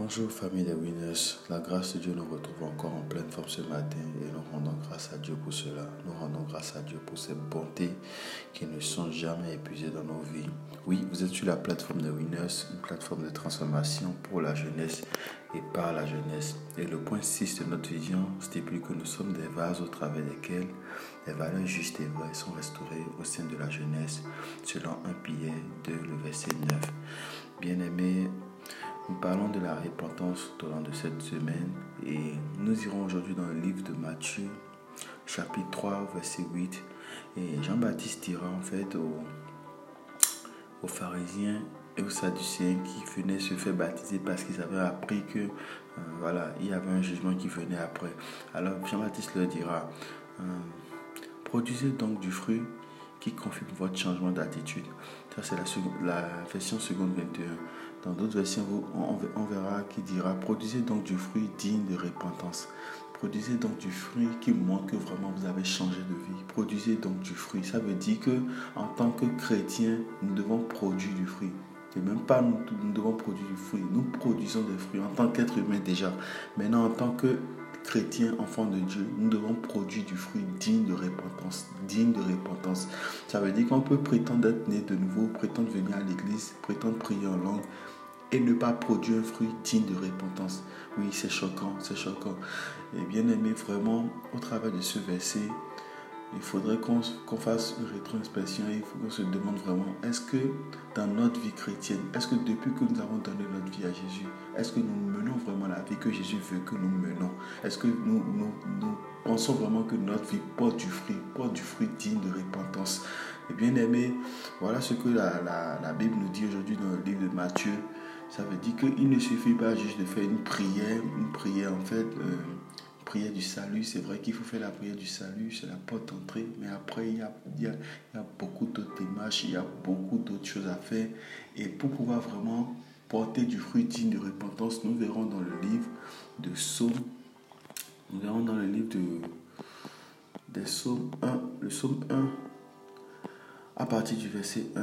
Bonjour famille des Winners, la grâce de Dieu nous retrouve encore en pleine forme ce matin et nous rendons grâce à Dieu pour cela. Nous rendons grâce à Dieu pour ses bontés qui ne sont jamais épuisées dans nos vies. Oui, vous êtes sur la plateforme des Winners, une plateforme de transformation pour la jeunesse et par la jeunesse. Et le point 6 de notre vision stipule que nous sommes des vases au travers desquels les valeurs justes et vraies sont restaurées au sein de la jeunesse selon un pilier de le verset 9. Bien-aimés, nous parlons de la repentance au long de cette semaine et nous irons aujourd'hui dans le livre de Matthieu, chapitre 3, verset 8. Et Jean-Baptiste dira en fait aux, pharisiens et aux sadducéens qui venaient se faire baptiser parce qu'ils avaient appris que euh, voilà, il y avait un jugement qui venait après. Alors Jean-Baptiste leur dira euh, produisez donc du fruit qui confirme votre changement d'attitude. Ça, c'est la, la version seconde 21. Dans d'autres versions, on verra qui dira Produisez donc du fruit digne de repentance. Produisez donc du fruit qui montre que vraiment vous avez changé de vie. Produisez donc du fruit. Ça veut dire que en tant que chrétien, nous devons produire du fruit. Et même pas nous, nous devons produire du fruit. Nous produisons des fruits en tant qu'être humain déjà. Maintenant, en tant que chrétiens, enfants de Dieu, nous devons produire du fruit digne de repentance, digne de repentance. Ça veut dire qu'on peut prétendre être né de nouveau, prétendre venir à l'église, prétendre prier en langue et ne pas produire un fruit digne de repentance. Oui, c'est choquant, c'est choquant. Et bien aimé, vraiment, au travers de ce verset, il faudrait qu'on fasse une rétroinspection et il faut qu'on se demande vraiment, est-ce que dans notre vie chrétienne, est-ce que depuis que nous avons donné notre vie à Jésus, est-ce que nous menons vraiment la vie que Jésus veut que nous menons? Est-ce que nous, pensons vraiment que notre vie porte du fruit, porte du fruit digne de repentance? Et bien aimé, voilà ce que la, la, Bible nous dit aujourd'hui dans le livre de Matthieu. Ça veut dire qu'il ne suffit pas juste de faire une prière, une prière en fait. Euh, prière du salut, c'est vrai qu'il faut faire la prière du salut, c'est la porte d'entrée, mais après, il y a, beaucoup d'autres démarches, il y a beaucoup d'autres choses à faire. Et pour pouvoir vraiment porter du fruit digne de repentance, nous verrons dans le livre de Psaume, nous verrons dans le livre de, Psaumes 1, le Psaume 1, à partir du verset 1,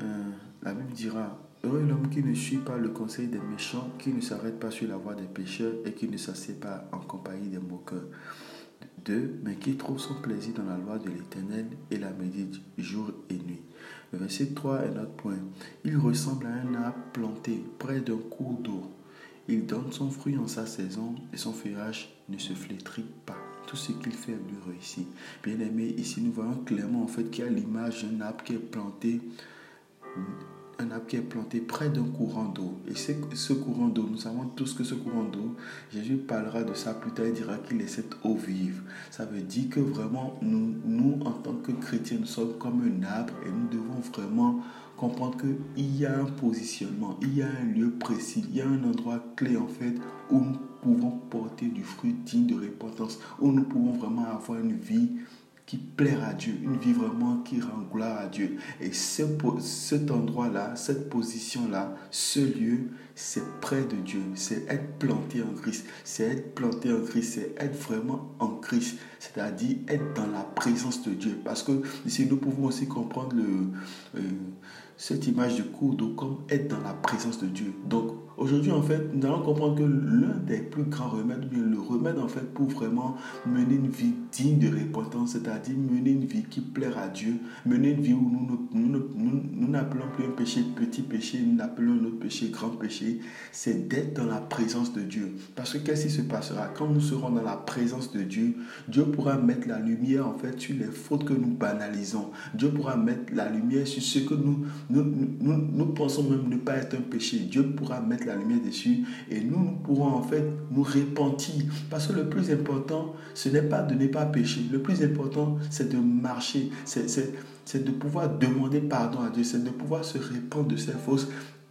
euh, la Bible dira Heureux l'homme qui ne suit pas le conseil des méchants, qui ne s'arrête pas sur la voie des pécheurs et qui ne s'assied pas en compagnie des moqueurs. Deux, mais qui trouve son plaisir dans la loi de l'Éternel et la médite jour et nuit. Le verset 3 est notre point. Il ressemble à un arbre planté près d'un cours d'eau. Il donne son fruit en sa saison et son feuillage ne se flétrit pas. Tout ce qu'il fait lui réussit. Bien aimé, ici nous voyons clairement en fait qu'il y a l'image d'un arbre qui est planté qui est planté près d'un courant d'eau. Et ce courant d'eau, nous savons tous que ce courant d'eau, Jésus parlera de ça plus tard, il dira qu'il est cette eau vive. Ça veut dire que vraiment, nous, nous, en tant que chrétiens, nous sommes comme un arbre et nous devons vraiment comprendre qu'il y a un positionnement, il y a un lieu précis, il y a un endroit clé en fait où nous pouvons porter du fruit digne de repentance, où nous pouvons vraiment avoir une vie qui plaire à Dieu, une vie vraiment qui rend gloire à Dieu. Et ce, cet endroit-là, cette position-là, ce lieu, c'est près de Dieu. C'est être planté en Christ. C'est être planté en Christ. C'est être vraiment en Christ. C'est-à-dire être dans la présence de Dieu. Parce que ici, nous pouvons aussi comprendre le, euh, cette image de cours d'eau comme être dans la présence de Dieu. Donc, Aujourd'hui, en fait, nous allons comprendre que l'un des plus grands remèdes, bien le remède en fait pour vraiment mener une vie digne de repentance, c'est-à-dire mener une vie qui plaire à Dieu, mener une vie où nous n'appelons plus un péché petit péché, nous appelons notre péché grand péché, c'est d'être dans la présence de Dieu. Parce que qu'est-ce qui se passera? Quand nous serons dans la présence de Dieu Dieu pourra mettre la lumière en fait sur les fautes que nous banalisons. Dieu pourra mettre la lumière sur ce que nous, nous, nous, nous pensons même ne pas être un péché. Dieu pourra mettre la lumière dessus et nous, nous pourrons en fait nous repentir. Parce que le plus important, ce n'est pas de ne pas pécher. Le plus important, c'est de marcher. C'est de pouvoir demander pardon à Dieu. C'est de pouvoir se répandre de ses fausses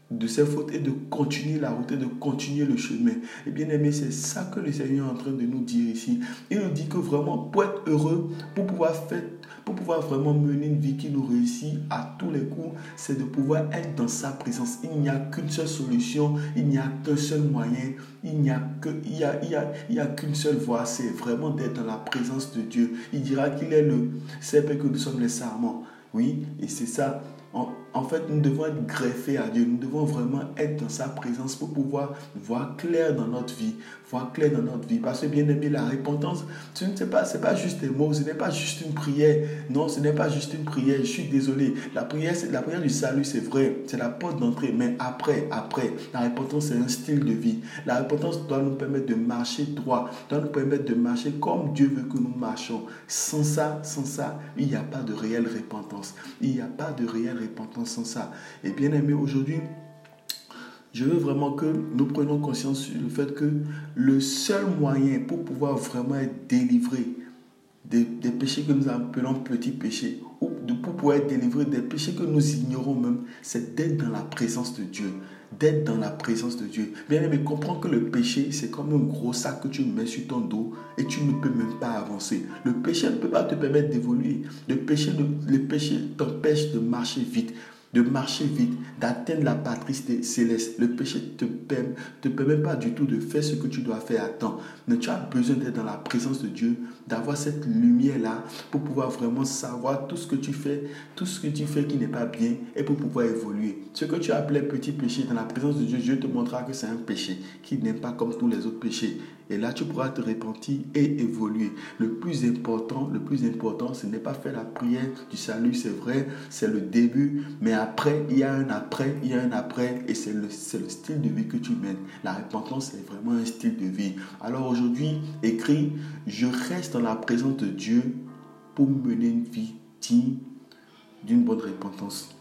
de ses fautes et de continuer la route et de continuer le chemin. Et bien aimé, c'est ça que le Seigneur est en train de nous dire ici. Il nous dit que vraiment, pour être heureux, pour pouvoir faire pour pouvoir vraiment mener une vie qui nous réussit à tous les coups, c'est de pouvoir être dans sa présence. Il n'y a qu'une seule solution, il n'y a qu'un seul moyen, il n'y a que, il y a, il qu'une seule voie, c'est vraiment d'être dans la présence de Dieu. Il dira qu'il est le c'est que nous sommes les sarments. Oui, et c'est ça. En fait, nous devons être greffés à Dieu. Nous devons vraiment être dans sa présence pour pouvoir voir clair dans notre vie. Voir clair dans notre vie. Parce que, bien aimé, la repentance, ce n'est pas, juste des mots, ce n'est pas juste une prière. Non, ce n'est pas juste une prière. Je suis désolé. La prière, la prière du salut, c'est vrai. C'est la porte d'entrée. Mais après, après, la repentance, c'est un style de vie. La repentance doit nous permettre de marcher droit, doit nous permettre de marcher comme Dieu veut que nous marchions. Sans ça, sans ça, il n'y a pas de réelle repentance. Il n'y a pas de réelle repentance sans ça. Et bien aimé, aujourd'hui, je veux vraiment que nous prenions conscience le fait que le seul moyen pour pouvoir vraiment être délivré des, péchés que nous appelons petits péchés, ou de, pour pouvoir être délivré des péchés que nous ignorons même, c'est d'être dans la présence de Dieu d'être dans la présence de Dieu. Bien aimé, comprends que le péché, c'est comme un gros sac que tu mets sur ton dos et tu ne peux même pas avancer. Le péché ne peut pas te permettre d'évoluer. Le péché, le péché t'empêche de marcher vite de marcher vite, d'atteindre la patrie céleste. Le péché ne te, permet, te permet pas du tout de faire ce que tu dois faire à temps. Mais tu as besoin d'être dans la présence de Dieu, d'avoir cette lumière-là pour pouvoir vraiment savoir tout ce que tu fais, tout ce que tu fais qui n'est pas bien et pour pouvoir évoluer. Ce que tu appelais petit péché dans la présence de Dieu, Dieu te montrera que c'est un péché qui n'est pas comme tous les autres péchés. Et là, tu pourras te repentir et évoluer. Le plus important, le plus important, ce n'est pas faire la prière du salut, c'est vrai, c'est le début, mais après, il y a un après, il y a un après, et c'est le, le style de vie que tu mènes. La repentance, c'est vraiment un style de vie. Alors aujourd'hui, écris, je reste dans la présence de Dieu pour mener une vie digne d'une bonne repentance.